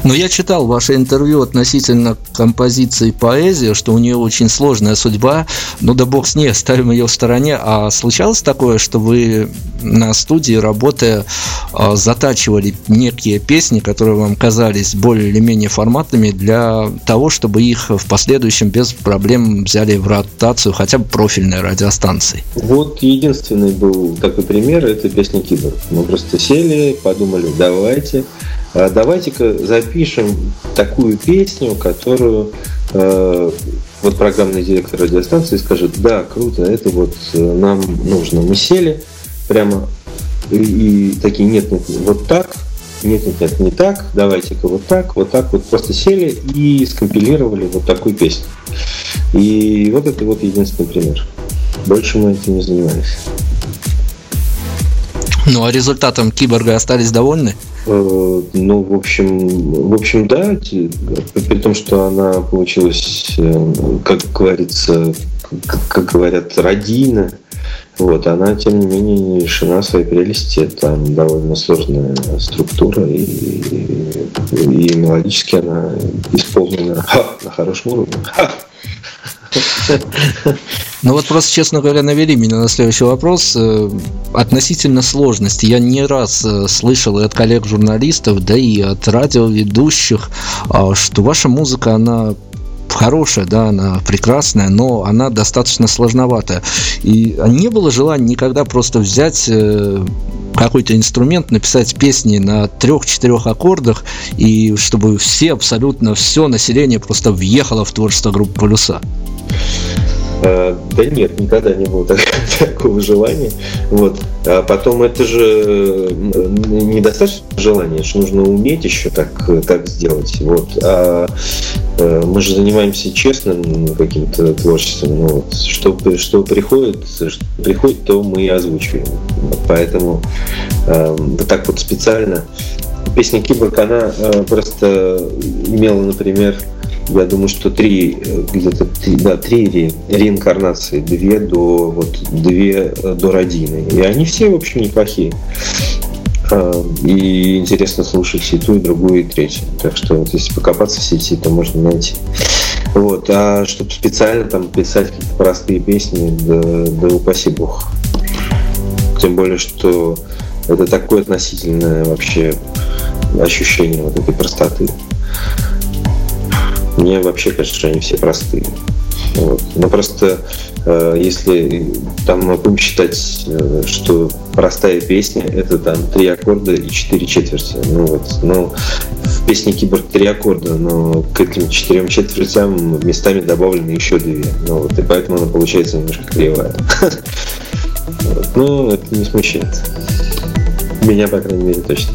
Но я читал ваше интервью относительно композиции поэзии, что у нее очень сложная судьба. Ну да бог с ней, оставим ее в стороне. А случалось такое, что вы на студии, работая, а, затачивали некие песни, которые вам казались более или менее форматными для того, чтобы их в последующем без проблем взяли в ротацию хотя бы профильной радиостанции? Вот единственный был такой пример, это песня Кибер. Мы просто сели, подумали, давайте давайте-ка запишем такую песню, которую э, вот программный директор радиостанции скажет, да, круто, это вот э, нам нужно. Мы сели прямо и, и такие, нет, нет, вот так, нет, нет, нет, не так, давайте-ка вот так, вот так, вот просто сели и скомпилировали вот такую песню. И вот это вот единственный пример. Больше мы этим не занимались. Ну а результатом киборга остались довольны? Э, ну, в общем, в общем, да, при том, что она получилась, э, как говорится, как говорят, родийно, вот, она, тем не менее, не лишена своей прелести. Там довольно сложная структура, и, и, и мелодически она исполнена ха, *laughs* на хорошем уровне. Ха. Ну вот просто, честно говоря, навели меня на следующий вопрос э, относительно сложности. Я не раз э, слышал и от коллег-журналистов, да и от радиоведущих, а, что ваша музыка, она хорошая, да, она прекрасная, но она достаточно сложноватая. И не было желания никогда просто взять э, какой-то инструмент, написать песни на трех-четырех аккордах, и чтобы все, абсолютно все население просто въехало в творчество группы «Полюса». Э, да нет, никогда не было *laughs* такого желания. Вот. А потом это же недостаточно желания, что нужно уметь еще так, так сделать. Вот. А э, мы же занимаемся честным каким-то творчеством. Ну, вот. что, что приходит, что приходит, то мы и озвучиваем. Поэтому э, вот так вот специально. Песня Киборг, она просто имела, например, я думаю, что три, э, где-то да, три ре, реинкарнации, две до, вот, две э, до родины. И они все, в общем, неплохие. А, и интересно слушать и ту, и другую, и третью. Так что вот если покопаться в сети, то можно найти. Вот. А чтобы специально там писать какие-то простые песни, да, да упаси бог. Тем более, что это такое относительное вообще ощущение вот этой простоты. Мне вообще кажется, что они все простые. Вот. Но просто э, если там мы будем считать, э, что простая песня это там три аккорда и четыре четверти. Ну вот, но в песне Киборг три аккорда, но к этим четырем четвертям местами добавлены еще две. Ну вот, и поэтому она получается немножко кривая. *laughs* Но это не смущает. Меня, по крайней мере, точно.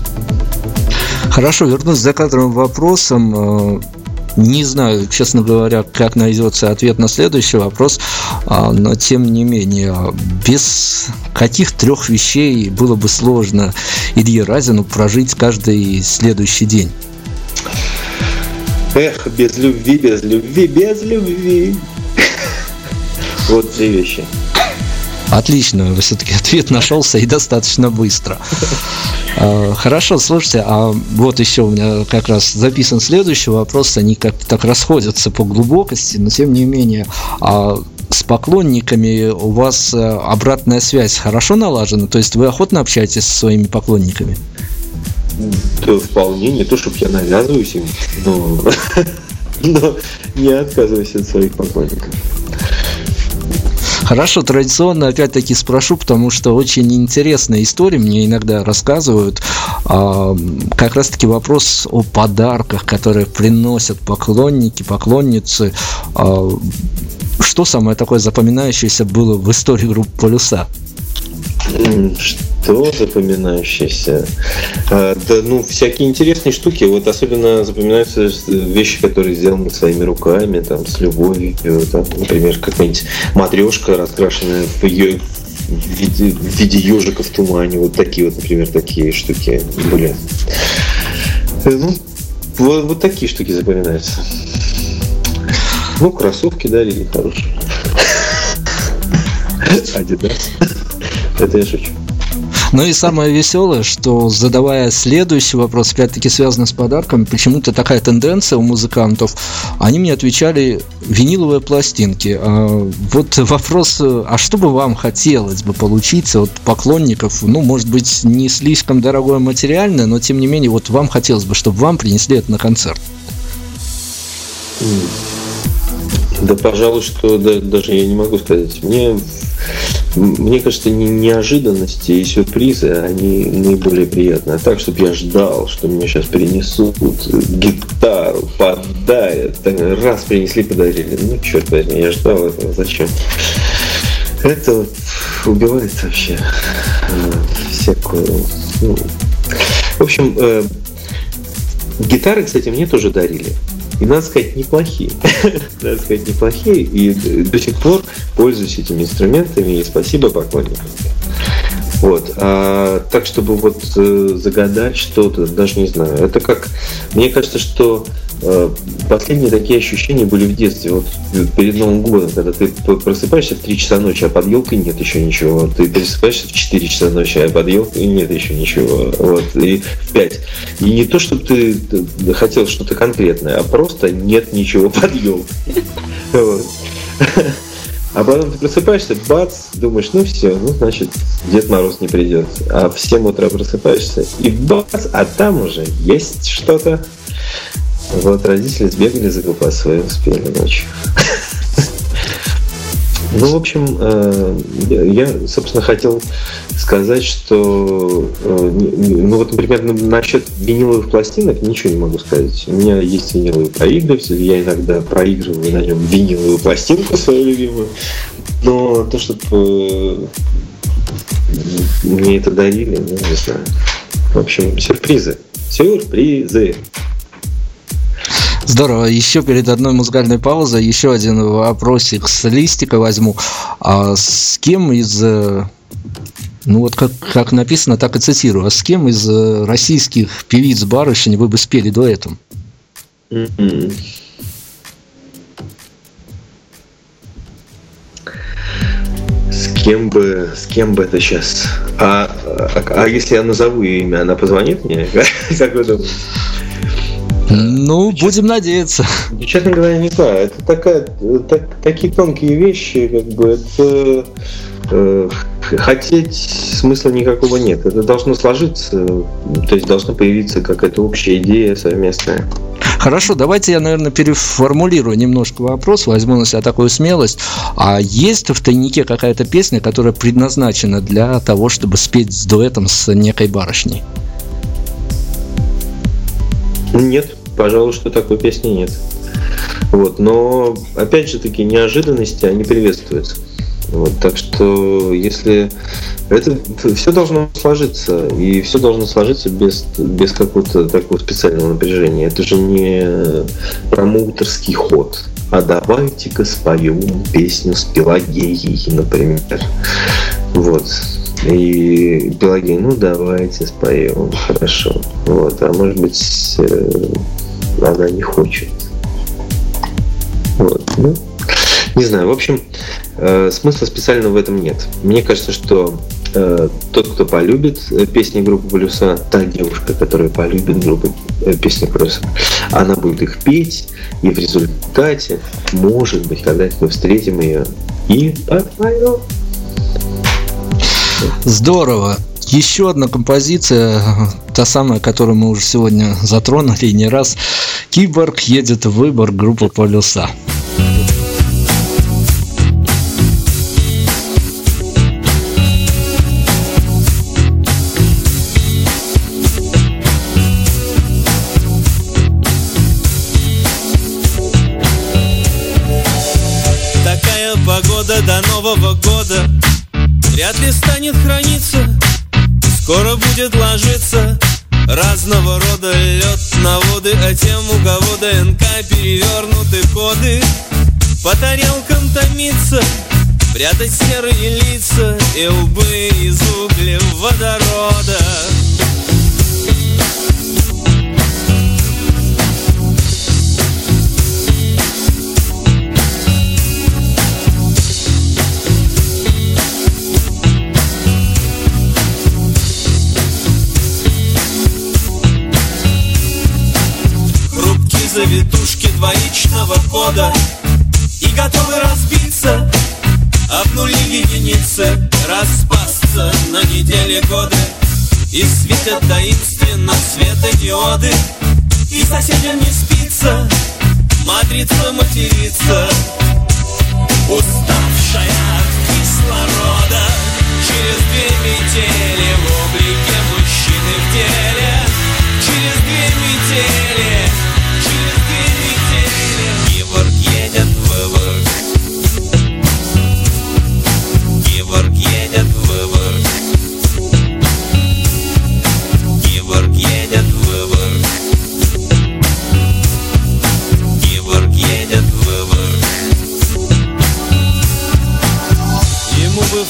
Хорошо, вернусь к закадровым вопросам. Не знаю, честно говоря, как найдется ответ на следующий вопрос, а, но тем не менее, без каких трех вещей было бы сложно Илье Разину прожить каждый следующий день? Эх, без любви, без любви, без любви. *laughs* Вот три вещи. Отлично, все-таки *laughs* ответ нашелся и достаточно быстро. А, хорошо, слушайте, а вот еще у меня как раз записан следующий вопрос, они как-то так расходятся по глубокости, но тем не менее, а с поклонниками у вас э, обратная связь хорошо налажена? То есть вы охотно общаетесь со своими поклонниками? Да, вполне, не то, чтобы я навязываюсь им, но, *laughs* но не отказываюсь от своих поклонников. Хорошо, традиционно опять-таки спрошу, потому что очень интересные истории мне иногда рассказывают. А, как раз-таки вопрос о подарках, которые приносят поклонники, поклонницы. А, что самое такое запоминающееся было в истории группы «Полюса»? Что запоминающееся? А, да, ну, всякие интересные штуки. Вот особенно запоминаются вещи, которые сделаны своими руками, там, с любовью. Там, например, какая-нибудь матрешка, раскрашенная в, в виде, в виде ежика в тумане, вот такие вот, например, такие штуки были. Э, Ну, вот, вот такие штуки запоминаются. Ну, кроссовки дарили хорошие. Адидас. Это я шучу. Ну и самое веселое, что задавая следующий вопрос, опять-таки связанный с подарками, почему-то такая тенденция у музыкантов, они мне отвечали виниловые пластинки. А вот вопрос, а что бы вам хотелось бы получить от поклонников, ну, может быть, не слишком дорогое материальное, но тем не менее, вот вам хотелось бы, чтобы вам принесли это на концерт. Да, пожалуй, что да, даже я не могу сказать. Мне, мне кажется, не, неожиданности и сюрпризы, они наиболее приятные. А так, чтобы я ждал, что мне сейчас принесут гитару, подарят. Раз принесли, подарили. Ну, черт возьми, я ждал этого. Зачем? Это убивает вообще э, всякую... ну, в общем, э, гитары, кстати, мне тоже дарили. И надо сказать, неплохие. *laughs* надо сказать, неплохие. И до сих пор пользуюсь этими инструментами. И спасибо поклонникам. Вот. А, так, чтобы вот э, загадать что-то, даже не знаю. Это как... Мне кажется, что последние такие ощущения были в детстве. Вот перед Новым годом, когда ты просыпаешься в 3 часа ночи, а под елкой нет еще ничего. Ты просыпаешься в 4 часа ночи, а под елкой нет еще ничего. Вот. И в 5. И не то, чтобы ты хотел что-то конкретное, а просто нет ничего под елкой. А потом ты просыпаешься, бац, думаешь, ну все, ну значит Дед Мороз не придет. А в 7 утра просыпаешься, и бац, а там уже есть что-то. Вот родители сбегали за колбасой, успели ночью. *laughs* Ну, в общем, э, я, собственно, хотел сказать, что, э, ну вот, например, на- насчет виниловых пластинок ничего не могу сказать. У меня есть виниловый проигрыватель, я иногда проигрываю на нем виниловую пластинку *laughs* свою любимую, но то, чтобы мне это дарили, ну, не знаю. В общем, сюрпризы. Сюрпризы. Здорово. Еще перед одной музыкальной паузой еще один вопросик с листика возьму. А с кем из э, ну вот как, как написано, так и цитирую. А с кем из э, российских певиц барышень вы бы спели дуэтом? М-м. С кем бы, с кем бы это сейчас? А, а, а если я назову ее имя, она позвонит мне? *laughs* Как вы думаете? Ну, будем надеяться. Честно говоря, не знаю. Это такая, так- такие тонкие вещи, как бы это э, хотеть смысла никакого нет. Это должно сложиться, то есть должна появиться какая-то общая идея совместная. Хорошо, давайте я, наверное, переформулирую немножко вопрос, возьму на себя такую смелость. А есть в тайнике какая-то песня, которая предназначена для того, чтобы спеть с дуэтом с некой барышней? Нет, пожалуй, что такой песни нет. Вот, но опять же таки неожиданности они приветствуются. Вот, так что если это все должно сложиться, и все должно сложиться без, без какого-то такого специального напряжения. Это же не промоутерский ход. А давайте-ка споем песню с Пелагеей, например. Вот. И Пелагея, ну давайте споем, хорошо. Вот, а может быть, э, она не хочет. Вот, ну, не знаю, в общем, э, смысла специального в этом нет. Мне кажется, что э, тот, кто полюбит песни группы Полюса, та девушка, которая полюбит группу э, песни Полюса, она будет их петь, и в результате, может быть, когда-нибудь мы встретим ее и подпоем. Здорово. Еще одна композиция, та самая, которую мы уже сегодня затронули не раз. Киборг едет в выбор группы Полюса. Такая погода до Нового года Вряд ли станет храниться Скоро будет ложиться. Разного рода лед на воды А тем, у кого ДНК перевернуты коды. По тарелкам томится Прятать серые лица и лбы из углеводорода двоичного кода И готовы разбиться Обнули единицы Распасться на неделе годы. И светят таинственно светодиоды И соседям не спится Матрица матерится. Уставшая от кислорода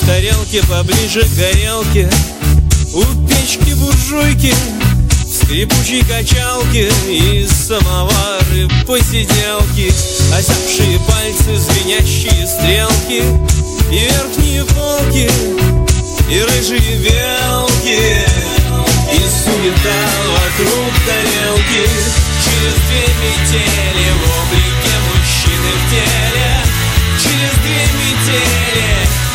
тарелке поближе к горелке. У печки буржуйки скрипучей качалке И самовары посиделки. Озябшие пальцы, звенящие стрелки И верхние полки И рыжие белки. И суета вокруг тарелки. Через две метели В облике мужчины в теле. Через две метели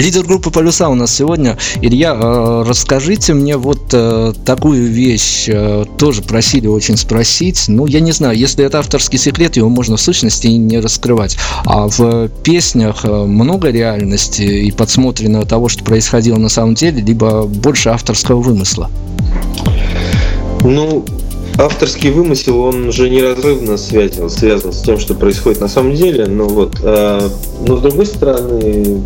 Лидер группы «Полюса» у нас сегодня. Илья, э, расскажите мне вот э, такую вещь. э, Тоже просили очень спросить. Ну, я не знаю, если это авторский секрет, его можно в сущности и не раскрывать. А в песнях много реальности и подсмотренного того, что происходило на самом деле, либо больше авторского вымысла? Ну, авторский вымысел, он же неразрывно связан, связан с тем, что происходит на самом деле. Но вот, а, но с другой стороны,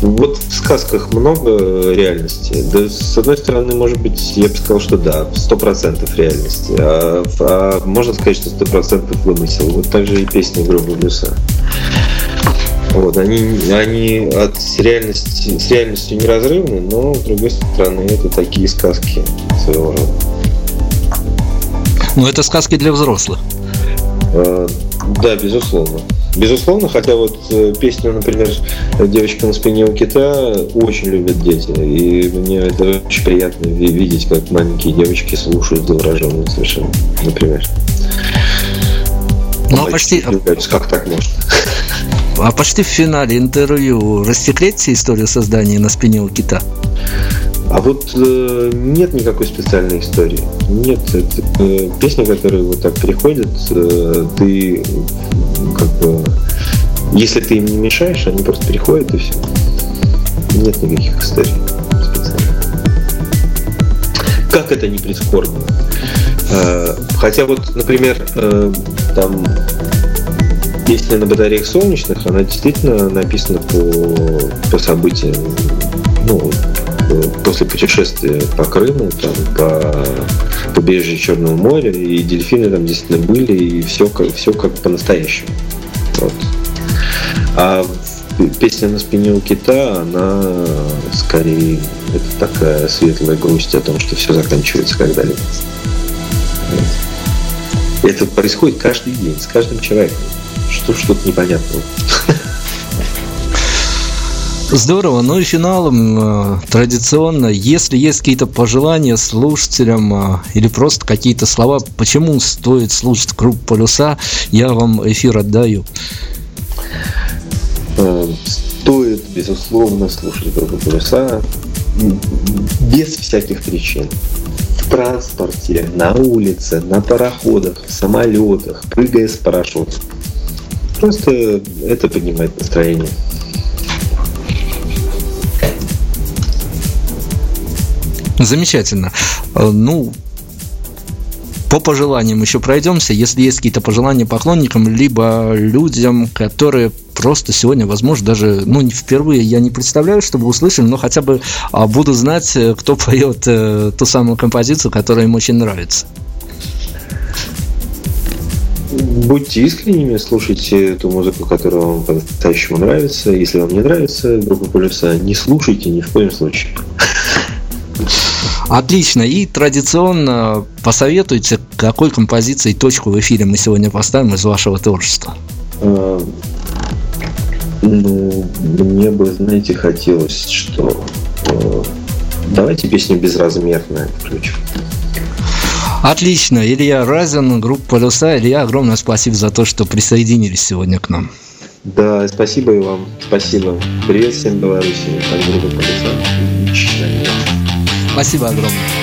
вот в сказках много реальности. Да, с одной стороны, может быть, я бы сказал, что да, сто процентов реальности. А, а можно сказать, что сто процентов вымысел. Вот так же и песни группы Блюса. Вот, они, они от реальности, с реальностью неразрывны, но с другой стороны, это такие сказки своего рода. Ну, это сказки для взрослых. Э, Да, безусловно. Безусловно, хотя вот э, песню, например, «Девочка на спине у кита» очень любят дети. И мне это очень приятно ви- видеть, как маленькие девочки слушают завороженно совершенно, например. Ну, а почти, Как так можно? а почти в финале интервью рассекретите историю создания на спине у кита? А вот э, нет никакой специальной истории. Нет, это э, песни, которые вот так приходят, э, ты как бы, если ты им не мешаешь, они просто приходят и все. Нет никаких историй специальных. Как это не прискорбно? Э, хотя вот, например, э, там песня на батареях солнечных, она действительно написана по, по событиям, ну, после путешествия по Крыму, там, по побережью Черного моря, и дельфины там действительно были, и все как, все как по-настоящему. Вот. А песня на спине у кита, она скорее это такая светлая грусть о том, что все заканчивается когда-либо. Это происходит каждый день, с каждым человеком. Что что-то непонятного. Здорово. Ну и финалом э, традиционно, если есть какие-то пожелания слушателям э, или просто какие-то слова, почему стоит слушать группу Полюса, я вам эфир отдаю. Э, стоит, безусловно, слушать группу Полюса без всяких причин. В транспорте, на улице, на пароходах, самолетах, прыгая с парашютом. Просто это поднимает настроение. Замечательно. Э, ну, по пожеланиям еще пройдемся. Если есть какие-то пожелания поклонникам, либо людям, которые просто сегодня, возможно, даже, ну, впервые я не представляю, чтобы услышали, но хотя бы а, буду знать, э, кто поет э, ту самую композицию, которая им очень нравится. Будьте искренними, слушайте ту музыку, которая вам по-настоящему нравится. Если вам не нравится группа Полюса, не слушайте ни в коем случае. Отлично. И традиционно посоветуйте, какой композицией точку в эфире мы сегодня поставим из вашего творчества. А, ну, мне бы, знаете, хотелось, что э, давайте песню безразмерная включим. Отлично. Илья Разин, группа Полюса. Илья, огромное спасибо за то, что присоединились сегодня к нам. Да, спасибо и вам. Спасибо. Привет всем Беларуси. Там группа Полюса. Спасибо огромное.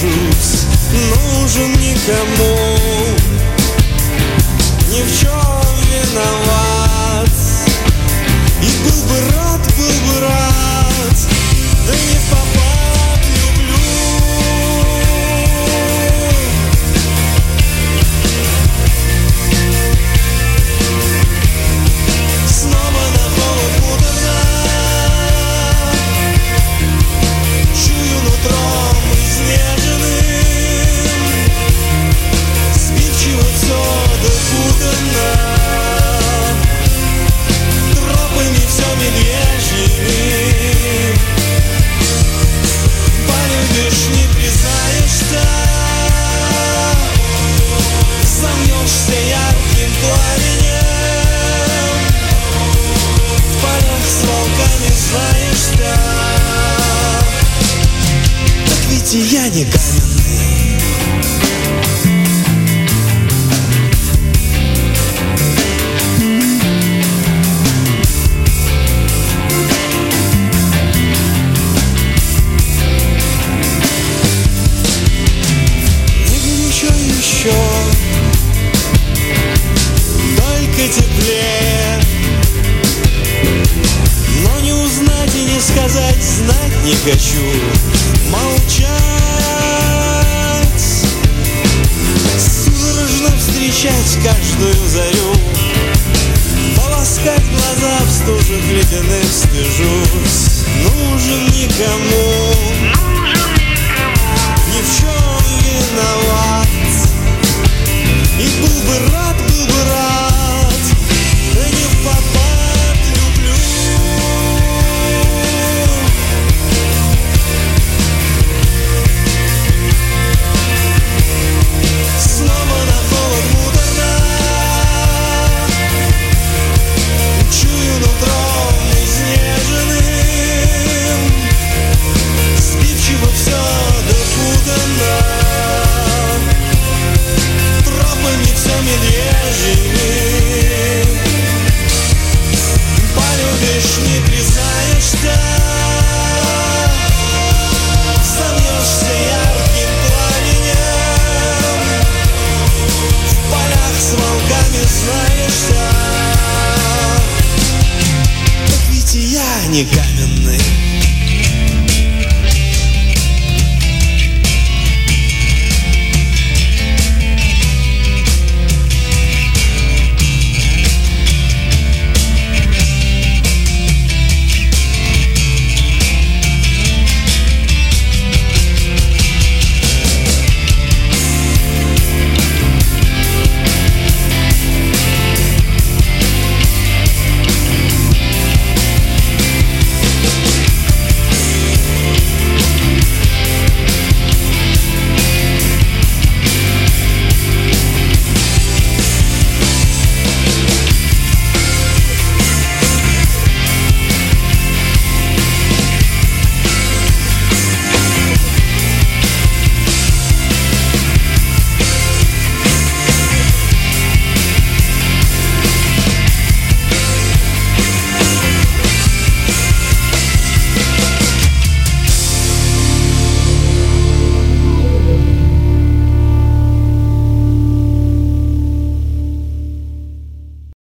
Каждую зарю